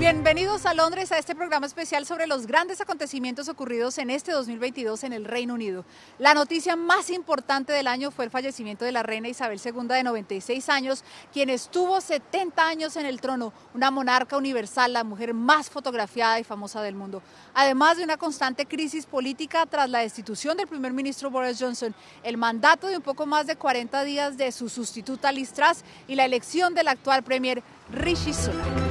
Bienvenidos a Londres a este programa especial sobre los grandes acontecimientos ocurridos en este 2022 en el Reino Unido. La noticia más importante del año fue el fallecimiento de la reina Isabel II de 96 años, quien estuvo 70 años en el trono, una monarca universal, la mujer más fotografiada y famosa del mundo. Además de una constante crisis política tras la destitución del primer ministro Boris Johnson, el mandato de un poco más de 40 días de su sustituta Liz Truss y la elección del actual premier Rishi Sunak.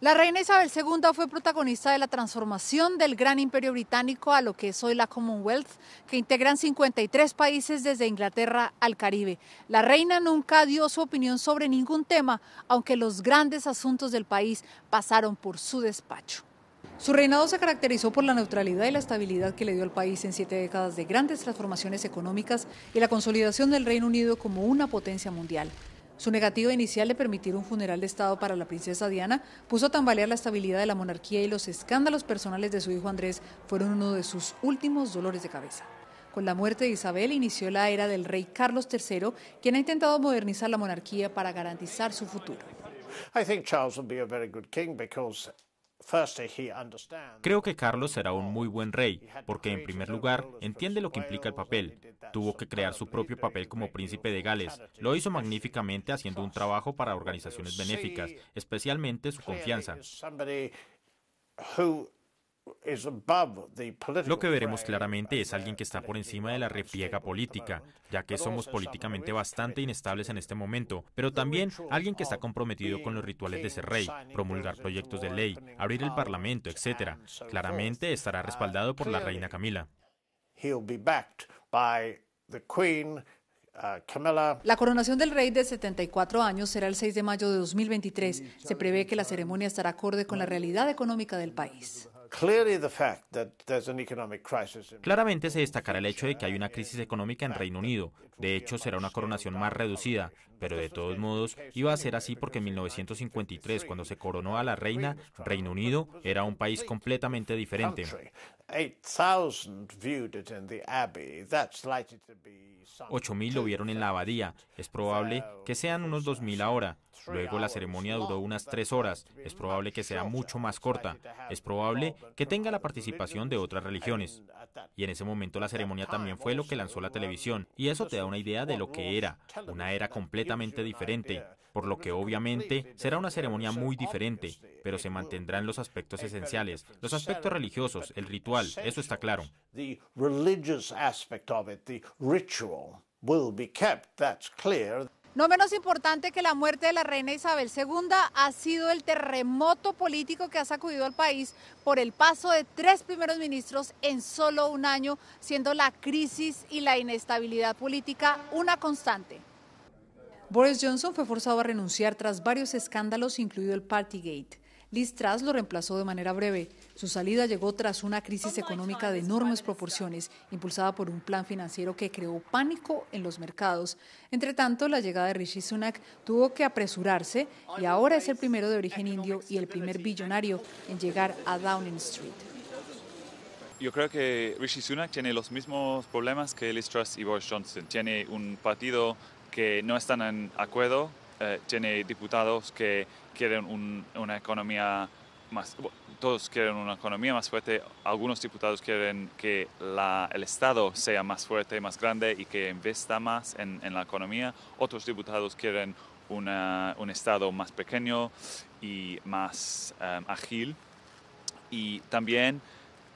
La reina Isabel II fue protagonista de la transformación del gran imperio británico a lo que es hoy la Commonwealth, que integran 53 países desde Inglaterra al Caribe. La reina nunca dio su opinión sobre ningún tema, aunque los grandes asuntos del país pasaron por su despacho. Su reinado se caracterizó por la neutralidad y la estabilidad que le dio al país en siete décadas de grandes transformaciones económicas y la consolidación del Reino Unido como una potencia mundial. Su negativa inicial de permitir un funeral de Estado para la princesa Diana puso a tambalear la estabilidad de la monarquía y los escándalos personales de su hijo Andrés fueron uno de sus últimos dolores de cabeza. Con la muerte de Isabel inició la era del rey Carlos III, quien ha intentado modernizar la monarquía para garantizar su futuro. Creo que Carlos será un muy buen rey, porque en primer lugar entiende lo que implica el papel. Tuvo que crear su propio papel como príncipe de Gales. Lo hizo magníficamente haciendo un trabajo para organizaciones benéficas, especialmente su confianza. Lo que veremos claramente es alguien que está por encima de la refriega política, ya que somos políticamente bastante inestables en este momento, pero también alguien que está comprometido con los rituales de ser rey, promulgar proyectos de ley, abrir el parlamento, etc. Claramente estará respaldado por la reina Camila. La coronación del rey de 74 años será el 6 de mayo de 2023. Se prevé que la ceremonia estará acorde con la realidad económica del país. Claramente se destacará el hecho de que hay una crisis económica en Reino Unido. De hecho, será una coronación más reducida, pero de todos modos iba a ser así porque en 1953, cuando se coronó a la reina, Reino Unido era un país completamente diferente. 8.000 lo vieron en la abadía. Es probable que sean unos 2.000 ahora. Luego la ceremonia duró unas tres horas. Es probable que sea mucho más corta. Es probable que tenga la participación de otras religiones. Y en ese momento la ceremonia también fue lo que lanzó la televisión. Y eso te da una idea de lo que era. Una era completamente diferente. Por lo que obviamente será una ceremonia muy diferente, pero se mantendrán los aspectos esenciales, los aspectos religiosos, el ritual, eso está claro. No menos importante que la muerte de la reina Isabel II ha sido el terremoto político que ha sacudido al país por el paso de tres primeros ministros en solo un año, siendo la crisis y la inestabilidad política una constante. Boris Johnson fue forzado a renunciar tras varios escándalos, incluido el Partygate. Liz Truss lo reemplazó de manera breve. Su salida llegó tras una crisis económica de enormes proporciones, impulsada por un plan financiero que creó pánico en los mercados. Entre tanto, la llegada de Rishi Sunak tuvo que apresurarse y ahora es el primero de origen indio y el primer billonario en llegar a Downing Street. Yo creo que Rishi Sunak tiene los mismos problemas que Liz Truss y Boris Johnson. Tiene un partido que no están en acuerdo, eh, tiene diputados que quieren una economía más, todos quieren una economía más fuerte, algunos diputados quieren que el Estado sea más fuerte, más grande y que investa más en, la economía, otros diputados quieren un Estado más pequeño y más eh, ágil. Y también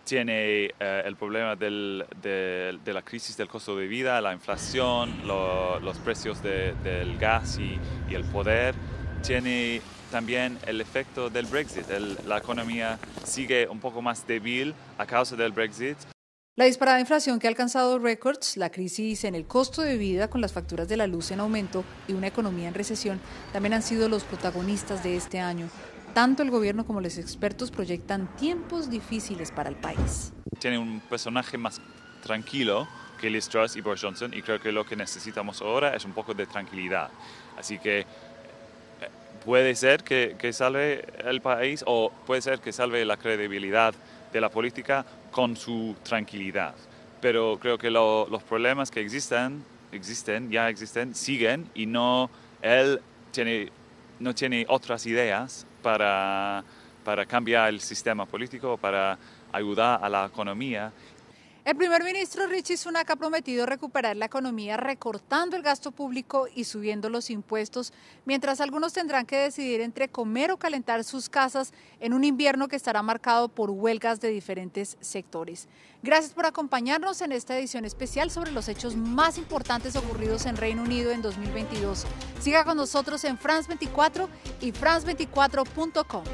tiene eh, el problema del, de, la crisis del costo de vida, la inflación, los precios del gas y, el poder. Tiene también el efecto del Brexit. la economía sigue un poco más débil a causa del Brexit. La disparada inflación que ha alcanzado récords, la crisis en el costo de vida con las facturas de la luz en aumento y una economía en recesión también han sido los protagonistas de este año. Tanto el gobierno como los expertos proyectan tiempos difíciles para el país. Tiene un personaje más tranquilo que Liz Truss y Boris Johnson y creo que lo que necesitamos ahora es un poco de tranquilidad. Así que puede ser que, que, salve el país o puede ser que salve la credibilidad de la política con su tranquilidad. Pero creo que los problemas que existen, existen, ya existen, siguen y no, él tiene, no tiene otras ideas para, para cambiar el sistema político, para ayudar a la economía el primer ministro Richie Sunak ha prometido recuperar la economía recortando el gasto público y subiendo los impuestos, mientras algunos tendrán que decidir entre comer o calentar sus casas en un invierno que estará marcado por huelgas de diferentes sectores. Gracias por acompañarnos en esta edición especial sobre los hechos más importantes ocurridos en Reino Unido en 2022. Siga con nosotros en France 24 y France24.com.